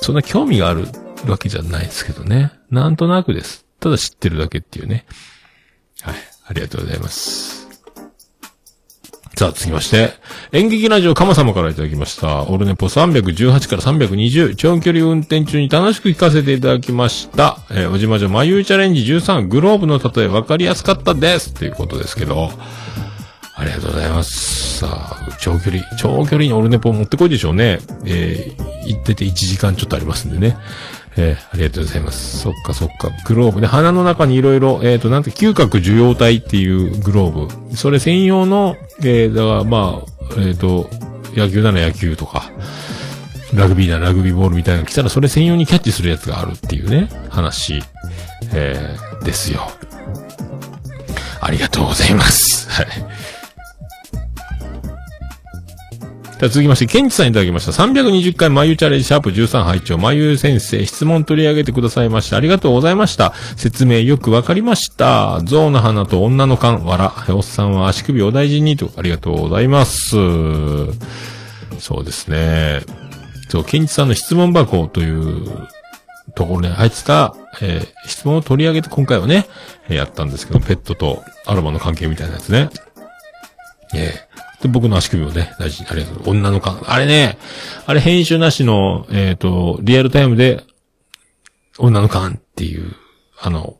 そんな興味があるわけじゃないですけどね。なんとなくです。ただ知ってるだけっていうね。はい。ありがとうございます。さあ、続きまして、演劇ラジオカマ様からいただきました。オルネポ318から320、長距離運転中に楽しく聞かせていただきました。えーおじまじょ眉チャレンジ13、グローブの例え分かりやすかったです。ということですけど、ありがとうございます。さあ、長距離、長距離にオルネポ持ってこいでしょうね。えー、行ってて1時間ちょっとありますんでね。えー、ありがとうございます。そっかそっか。グローブね。鼻の中にいろいろ、えっ、と、なんて、嗅覚受容体っていうグローブ。それ専用の、えー、だからまあ、えっ、と、野球なら野球とか、ラグビーならラグビーボールみたいなの来たらそれ専用にキャッチするやつがあるっていうね、話、えー、ですよ。ありがとうございます。はい。では続きまして、ケンチさんいただきました。320回眉チャレンジシャープ13拝聴眉先生、質問取り上げてくださいました。ありがとうございました。説明よくわかりました。象の花と女の勘、わら。おっさんは足首お大事にと、ありがとうございます。そうですね。そう、ケンチさんの質問箱というところに入ってた、えー質問を取り上げて今回はね、やったんですけど、ペットとアロマの関係みたいなやつね。ええで、僕の足首をね、大事に、ありがとう。女の感。あれね、あれ編集なしの、えっ、と、リアルタイムで、女の感っていう、あの、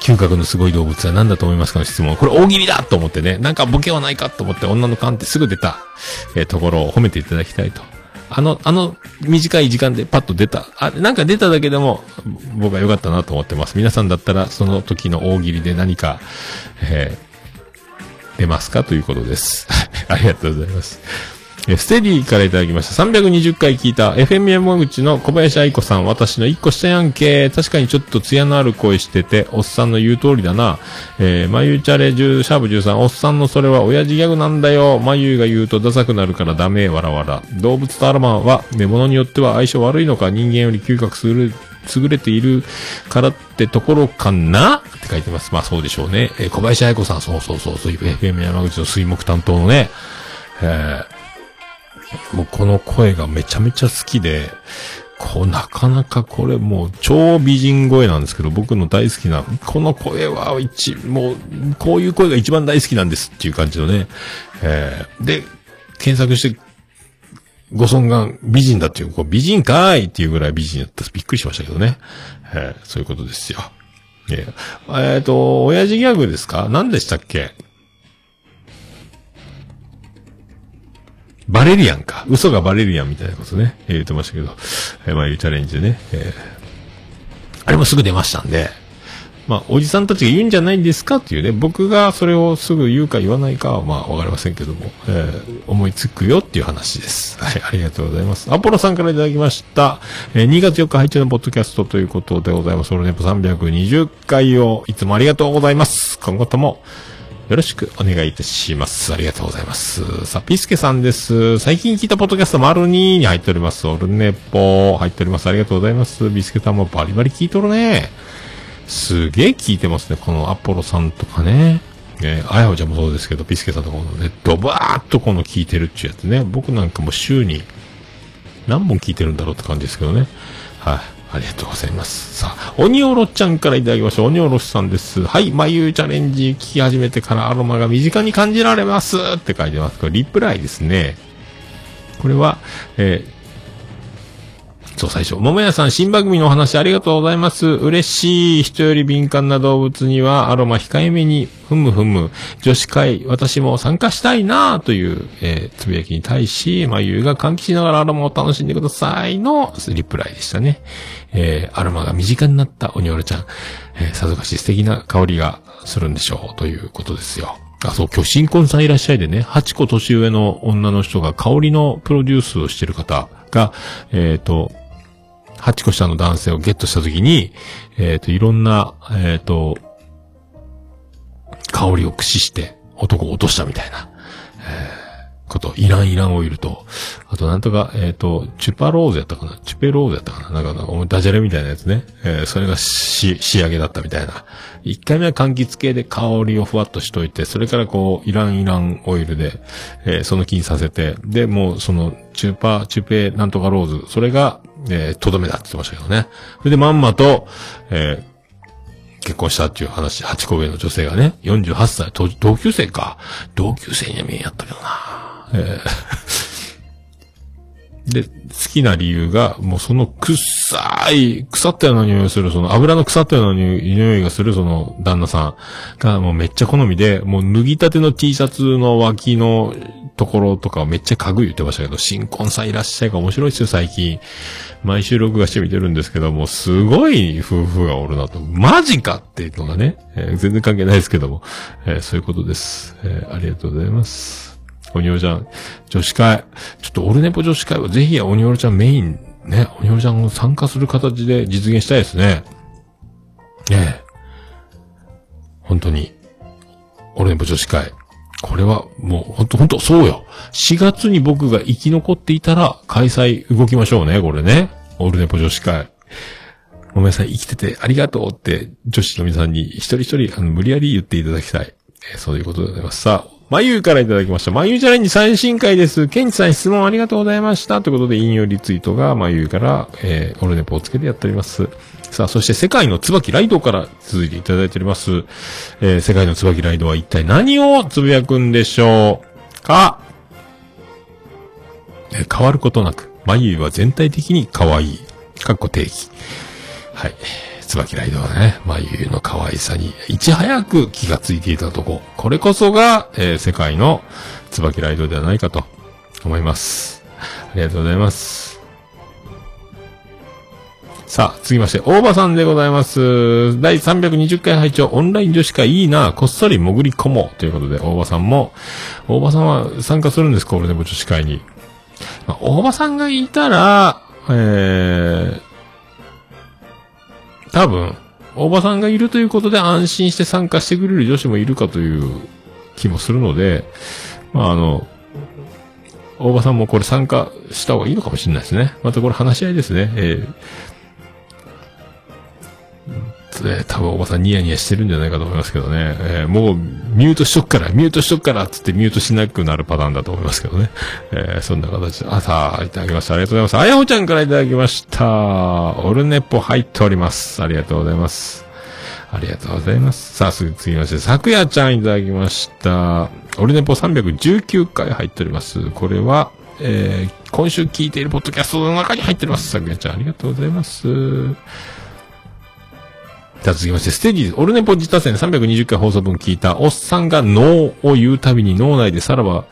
嗅覚のすごい動物は何だと思いますかの質問。これ大喜利だと思ってね、なんかボケはないかと思って女の感ってすぐ出た、えーところを褒めていただきたいと。あの、あの短い時間でパッと出た。あ、なんか出ただけでも僕は良かったなと思ってます。皆さんだったらその時の大喜利で何か、え出ますかということです。ありがとうございます。えステディからいただきました。320回聞いた FM 山口の小林愛子さん。私の一個下やんけ。確かにちょっと艶のある声してて、おっさんの言う通りだな。えー、眉チャレ10、シャープ13。おっさんのそれは親父ギャグなんだよ。眉が言うとダサくなるからダメ。わらわら。動物とアロマは、ね、物によっては相性悪いのか、人間より嗅覚する、優れているからってところかな？って書いてます。まあそうでしょうね。えー小林愛子さん、そうそうそう、そういう FM 山口の水木担当のね、えーもうこの声がめちゃめちゃ好きで、こう、なかなかこれもう超美人声なんですけど、僕の大好きな、この声は一、もう、こういう声が一番大好きなんですっていう感じのね、えーで、検索してご尊願美人だっていう、こう美人かーいっていうぐらい美人だった。びっくりしましたけどね。えーそういうことですよ。えーえーと、親父ギャグですか？何でしたっけ？バレリアンか。嘘がバレリアンみたいなことね。えー言ってましたけど。えー、まあいうチャレンジでね。えーあれもすぐ出ましたんで。まあ、おじさんたちが言うんじゃないんですかっていうね。僕がそれをすぐ言うか言わないかは、まあ、わかりませんけども。えー思いつくよっていう話です。はい、ありがとうございます。アポロさんからいただきました。えー2月4日配置のポッドキャストということでございます。オルネポ320回をいつもありがとうございます。今後ともよろしくお願いいたします。ありがとうございます。さあ、ピスケさんです。最近聞いたポッドキャスト丸2に入っております。オルネポ入っております。ありがとうございます。ビスケさんもバリバリ聞いとるね。すげえ聞いてますね。このアポロさんとかね。えー、あやほちゃんもそうですけど、ピスケさんとかもね、ドバーっとこの聞いてるっていうやつね。僕なんかも週に何本聞いてるんだろうって感じですけどね。はい。ありがとうございます。さあ、鬼おろちゃんからいただきました。鬼おろしさんです。はい、眉チャレンジ聞き始めてからアロマが身近に感じられますって書いてます。これリプライですね。これは、えーそう、最初。桃屋さん、新番組のお話ありがとうございます。嬉しい。人より敏感な動物にはアロマ控えめに、ふむふむ。女子会、私も参加したいなという、えーつぶやきに対し、まゆうが換気しながらアロマを楽しんでくださいのリプライでしたね。えーアロマが身近になったおにおるちゃん。えーさぞかし素敵な香りがするんでしょう。ということですよ。あ、そう、今日新婚さんいらっしゃいでね、8個年上の女の人が香りのプロデュースをしてる方が、えっ、と、8個下の男性をゲットしたときに、えっ、と、いろんな、えっ、と、香りを駆使して男を落としたみたいな、えーこと、イランイランオイルと、あとなんとか、えっ、と、チュパローズやったかなチュペローズやったかななんか、ダジャレみたいなやつね。えーそれがし、仕上げだったみたいな。1回目は柑橘系で香りをふわっとしといて、それからこう、イランイランオイルで、えーその気にさせて、で、もうその、チュパ、チュペなんとかローズ、それが、えーとどめだって言ってましたけどね。それでまんまと、えー結婚したっていう話、8個上の女性がね、48歳、同級生か。同級生には見えんやったけどな。えーで、好きな理由が、もうその臭い、腐ったような匂いする、その油の腐ったような匂いがするその旦那さんがもうめっちゃ好みで、もう脱ぎたての T シャツの脇のところとかめっちゃ家具言ってましたけど、新婚さんいらっしゃいか面白いですよ、最近。毎週録画して見てるんですけども、すごい夫婦がおるなと。マジかっていうのがね、えー全然関係ないですけども、えーそういうことです、えーありがとうございます。おにおろちゃん、女子会。ちょっとオルネポ女子会はぜひおにおろちゃんメイン、ね、おにおろちゃんを参加する形で実現したいですね。ねえ。本当に。オルネポ女子会。これはもう本当本当そうよ。4月に僕が生き残っていたら開催動きましょうね、これね。オルネポ女子会。ごめんなさい、生きててありがとうって女子の皆さんに一人一人あの無理やり言っていただきたい。えーそういうことでございます。さあ、まゆからいただきました。まゆうチャレンジ最新回です。ケンチさん質問ありがとうございました。ということで引用リツイートがまゆから、えー、オルネポをつけてやっております。さあ、そして世界の椿ライドから続いていただいております。えー、世界の椿ライドは一体何をつぶやくんでしょうか？えー変わることなく、眉は全体的に可愛い。かっこ定義。はい。椿ライドはね、眉の可愛さにいち早く気がついていたとこ。これこそが、えー世界の椿ライドではないかと思います。ありがとうございます。さあ、続きまして、大場さんでございます。第320回拝聴オンライン女子会いいな、こっそり潜り込もう。ということで、大場さんも、大場さんは参加するんですか？俺でも女子会に。まあ、大場さんがいたら、えー、多分、おばさんがいるということで安心して参加してくれる女子もいるかという気もするので、まあ、あの、大場さんもこれ参加した方がいいのかもしれないですね。またこれ話し合いですね。えーえー多分おばさんニヤニヤしてるんじゃないかと思いますけどね。えーもうミュートしとくから、ミュートしとくからつってミュートしなくなるパターンだと思いますけどね。えーそんな形で、あ、さあ、いただきました。ありがとうございます。あやほちゃんからいただきました。オルネポ入っております。ありがとうございます。ありがとうございます。さあ、すぐ次まして、さくやちゃんいただきました。オルネポ319回入っております。これは、えー、今週聞いているポッドキャストの中に入っております。さくやちゃん、ありがとうございます。じゃあ続きまして、ステージ、オルネポ自他戦320回放送分聞いた、おっさんがノーを言うたびに脳内でさらば、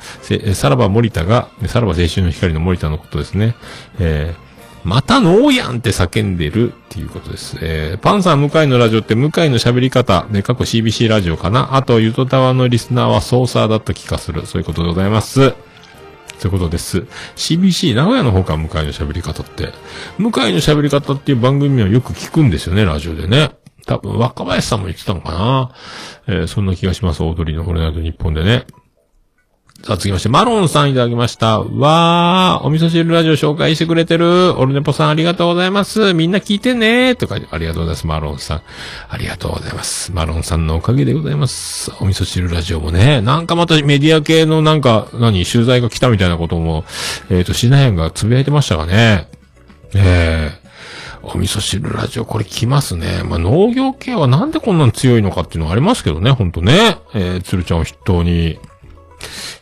さらば森田が、さらば青春の光の森田のことですね。えーまたノーやんって叫んでるっていうことです。えー、パンさん向井のラジオって向井の喋り方、で、過去 CBC ラジオかな？あと、ゆとたわのリスナーはソーサーだった気がする。そういうことでございます。そういうことです。CBC 名古屋の方か、向井の喋り方って。向井の喋り方っていう番組をよく聞くんですよね、ラジオでね。多分、若林さんも言ってたのかなえーそんな気がします、オードリーのホレナイト日本でね。さあ、続きまして、マロンさんいただきました。わー、お味噌汁ラジオ紹介してくれてる。オルネポさんありがとうございます。みんな聞いてねーとか、ありがとうございます、マロンさん。ありがとうございます。マロンさんのおかげでございます。お味噌汁ラジオもね、なんかまたメディア系のなんか、何、取材が来たみたいなことも、えっ、と、しなやんがつぶやいてましたがね。ええお味噌汁ラジオ、これ来ますね。まあ、農業系はなんでこんなに強いのかっていうのはありますけどね、ほんとね。えー、鶴ちゃんを筆頭に。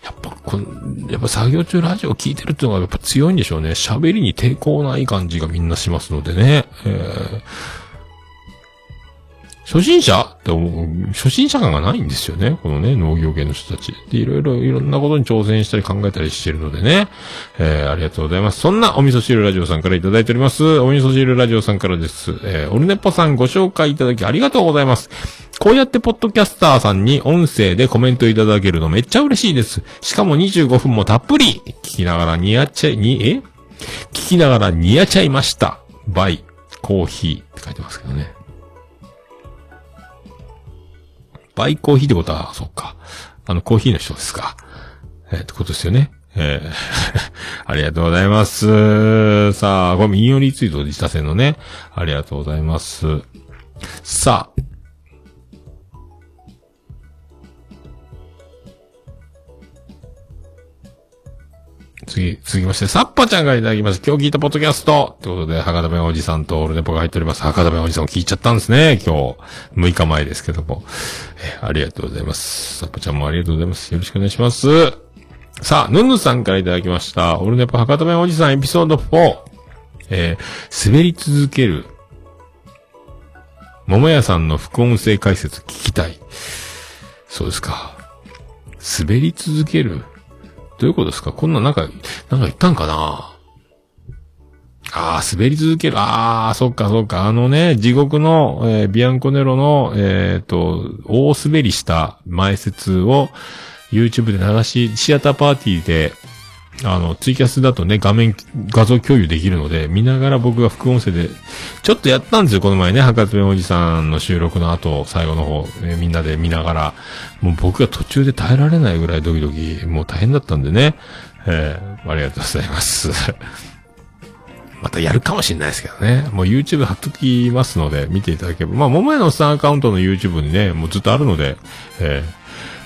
やっぱ、この、やっぱ作業中ラジオ聞いてるっていうのはやっぱ強いんでしょうね。喋りに抵抗ない感じがみんなしますのでね。えー初心者？って思う、初心者感がないんですよね。このね、農業系の人たち。で、いろいろ、いろんなことに挑戦したり考えたりしてるのでね。えー、ありがとうございます。そんなお味噌汁ラジオさんからいただいております。お味噌汁ラジオさんからです。えー、オルネポさんご紹介いただきありがとうございます。こうやってポッドキャスターさんに音声でコメントいただけるのめっちゃ嬉しいです。しかも25分もたっぷり聞きながらニヤっちゃい、に、え？聞きながらニヤちゃいました。バイ、コーヒーって書いてますけどね。バイコーヒーってことは、そっか。あの、コーヒーの人ですか。えーってことですよね。えー ありがとうございます。さあ、これ引用リツイート自他戦のね。ありがとうございます。さあ。次、続きまして、サッパちゃんがいただきます。今日聞いたポッドキャストってことで、博多弁おじさんとオルネポが入っております。博多弁おじさんを聞いちゃったんですね。今日、6日前ですけども。えありがとうございます。サッパちゃんもありがとうございます。よろしくお願いします。さあ、ヌンヌさんからいただきました。オルネポ博多弁おじさんエピソード4。えー滑り続ける。桃屋さんの副音声解説聞きたい。そうですか。滑り続けるどういうことですか？こんななんか、なんか言ったんかな？ああ、滑り続ける。ああ、そっかそっか。あのね、地獄の、えービアンコネロの、えっ、と、大滑りした前説を YouTube で流し、シアターパーティーで、あの、ツイキャスだとね、画面、画像共有できるので、見ながら僕が副音声で、ちょっとやったんですよ、この前ね、博多弁おじさんの収録の後、最後の方、えーみんなで見ながら、もう僕が途中で耐えられないぐらいドキドキ、もう大変だったんでね、えーありがとうございます。またやるかもしれないですけどね。もう YouTube 貼っときますので、見ていただければ。まあ、桃屋のおっさんアカウントの YouTube にね、もうずっとあるので、えー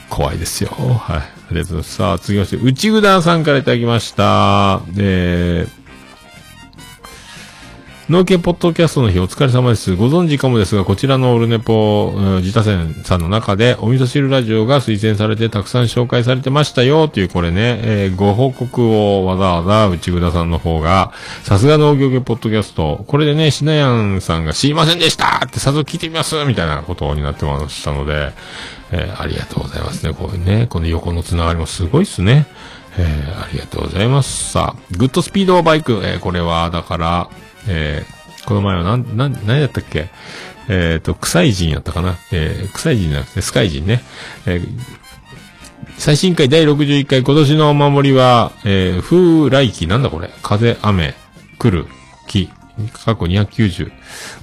怖いですよ。はい。ありがとうございます。さあ、次まして、内ぐださんからいただきました。で、農系ポッドキャストの日お疲れ様です。ご存知かもですが、こちらのオルネポ、うん自他戦さんの中で、お味噌汁ラジオが推薦されてたくさん紹介されてましたよ、というこれね、えーご報告をわざわざ内ぐださんの方が、さすが農業系ポッドキャスト、これでね、しなやんさんが知りませんでしたって早速聞いてみますみたいなことになってましたので、えーありがとうございますね。こういうね、この横のつながりもすごいっすね。えーありがとうございます。さあ、グッドスピードバイク、えーこれは、だから、えーこの前はなん、なん、何やったっけ？えっ、と、臭い人やったかな？えー、臭い人じゃなくて、スカイ人ね。えー最新回第61回今年のお守りは、えー、風来期なんだこれ？風、雨、来る、木、過去290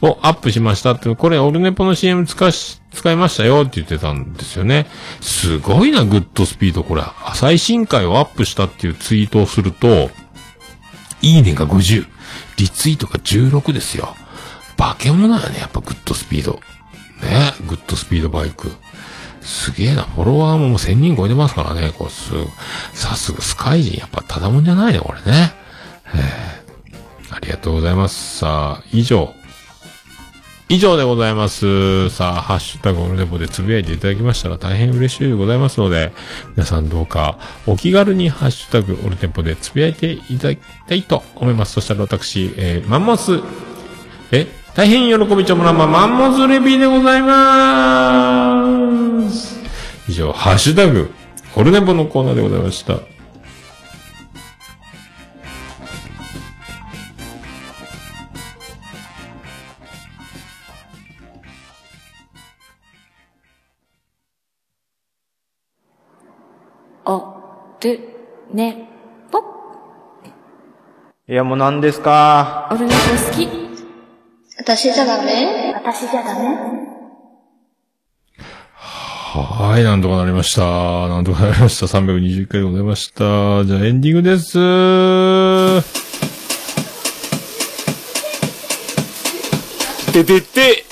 をアップしましたって、これオルネポの CM 使し、使いましたよ。って言ってたんですよね。すごいな、グッドスピード、これ。最新回をアップしたっていうツイートをすると、いいねが50、リツイートが16ですよ。化け物だよね、やっぱグッドスピード。ね、グッドスピードバイク。すげえな、フォロワーももう1000人超えてますからね、こうす、さすがスカイ人、やっぱただもんじゃないね、これね。えーありがとうございます。さあ、以上。以上でございます。さあ、ハッシュタグオルネポでつぶやいていただきましたら大変嬉しいでございますので、皆さんどうかお気軽にハッシュタグオルネポでつぶやいていただきたいと思います。そしたら私、えーマンモス、え、大変喜びちょもらまマンモスレビーでございまーす。以上、ハッシュタグオルネポのコーナーでございました。お、る、ね、ぽ。いや、もう何ですか？オルネポ好き。私じゃダメ？私じゃダメ？はい、なんとかなりました。なんとかなりました。320回でございました。じゃあエンディングです。ててて、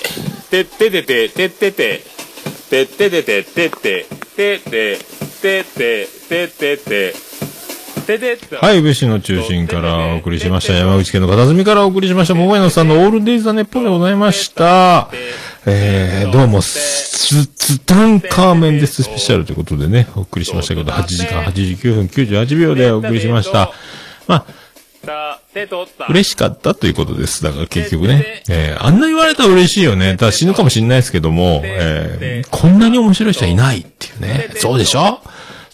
てっててて、てってて、てっててて、てって、てって、てって、てって、て。はい、武士の中心からお送りしました。山口県の片隅からお送りしました。桃屋のさんのオールデイズ・ザ・ネッポンでございました。えー、どうも、ス、ツタンカーメンですスペシャルということでね、お送りしましたけど、8時間89分98秒でお送りしました。まあ、嬉しかったということです。だから結局ね。えー、あんな言われたら嬉しいよね。ただ死ぬかもしれないですけども、えー、こんなに面白い人はいないっていうね。そうでしょ？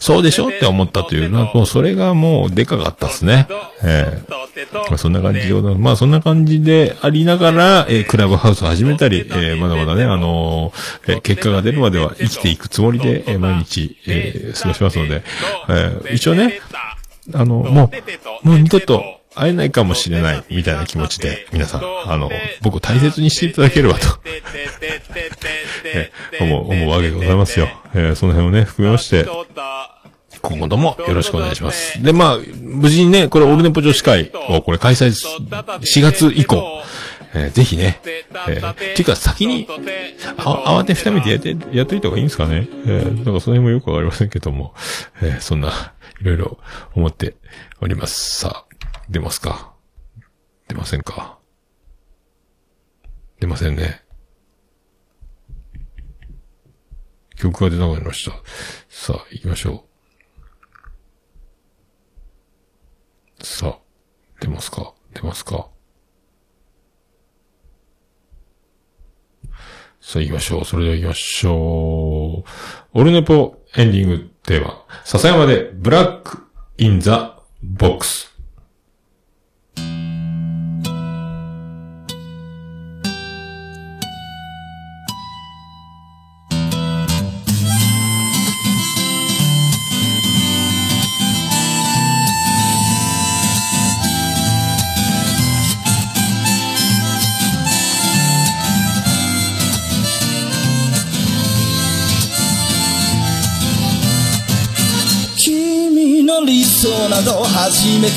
そうでしょって思ったというのは、もうそれがもうでかかったですね。えー、まあそんな感じでございます。まあそんな感じでありながら、えー、クラブハウスを始めたり、えー、まだまだね、あのーえー結果が出るまでは生きていくつもりで、えー毎日、えー過ごしますので、えー一応ね、あの、もう、もう二度と会えないかもしれない、みたいな気持ちで、皆さん、あの、僕を大切にしていただければと、え思う、思うわけでございますよ。えーその辺をね、含めまして、今後ともよろしくお願いします。で、まあ、無事にね、これオールネポ女子会をこれ開催、4月以降、えーぜひね、えー、ていうか先に、あ慌てふためてやって、やっといた方がいいんですかね。えー、なんかその辺もよくわかりませんけども、えーそんな、いろいろ思っております。さあ、出ますか？出ませんか？出ませんね。曲が出なくなりました。さあ、行きましょう。さあ、出ますか？出ますか？さあ行きましょう。それでは行きましょう。オルネポエンディングテーマ。笹山で Black in the Box。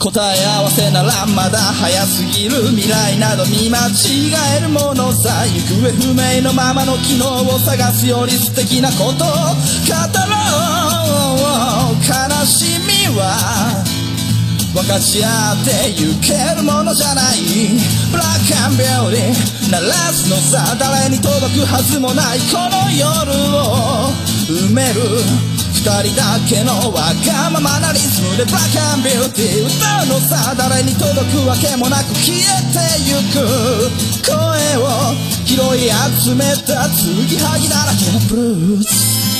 答え合わせならまだ早すぎる未来など見間違えるものさ行方不明のままの機能を探すより素敵なことを語ろう。悲しみは分かち合ってゆけるものじゃない。ブラックアンビューティー鳴らすのさ誰に届くはずもない。この夜を埋める。二人だけのわがままなリズムでブラックアンビューティー。歌うのさ誰に届くわけもなく消えてゆく。声を拾い集めたつぎはぎだらけのブルース。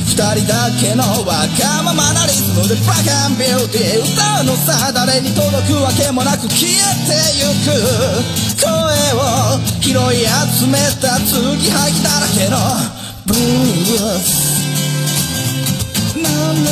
人だけのわがままなリズムでブラックビューティー歌うのさ誰に届くわけもなく消えてゆく声を拾い集めた継ぎはぎだらけのブルース。なんだ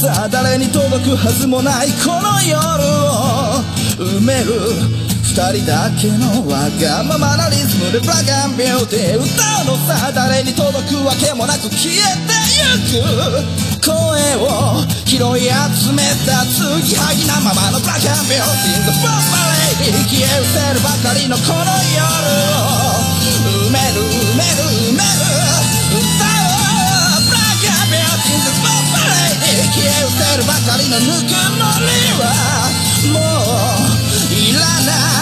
らすのさ誰に届くはずもないこの夜を埋める二人だけのわがままなリズムでブラックビューティー。歌うのさ誰に届くわけもなく消えてゆく。声を拾い集めた継ぎはぎなままのブラックビューティー。The First Lady 消え失せるばかりのこの夜を埋める埋める。せるばかりのぬけもりはもういらない。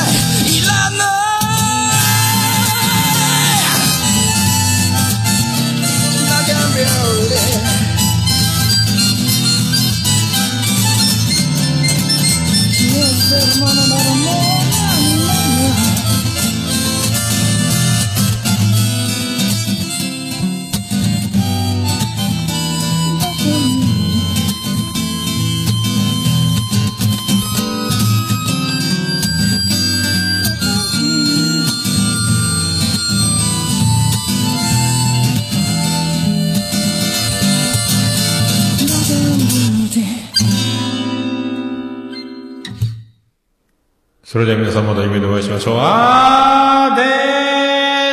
それでは皆さんまた夢でお会いしましょう。あーで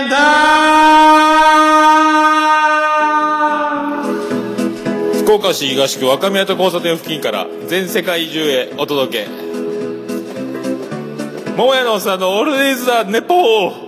ーだ福岡市東区若宮と交差点付近から全世界中へお届け。桃屋のおっさんのオールディーズ・ザ・ネポー。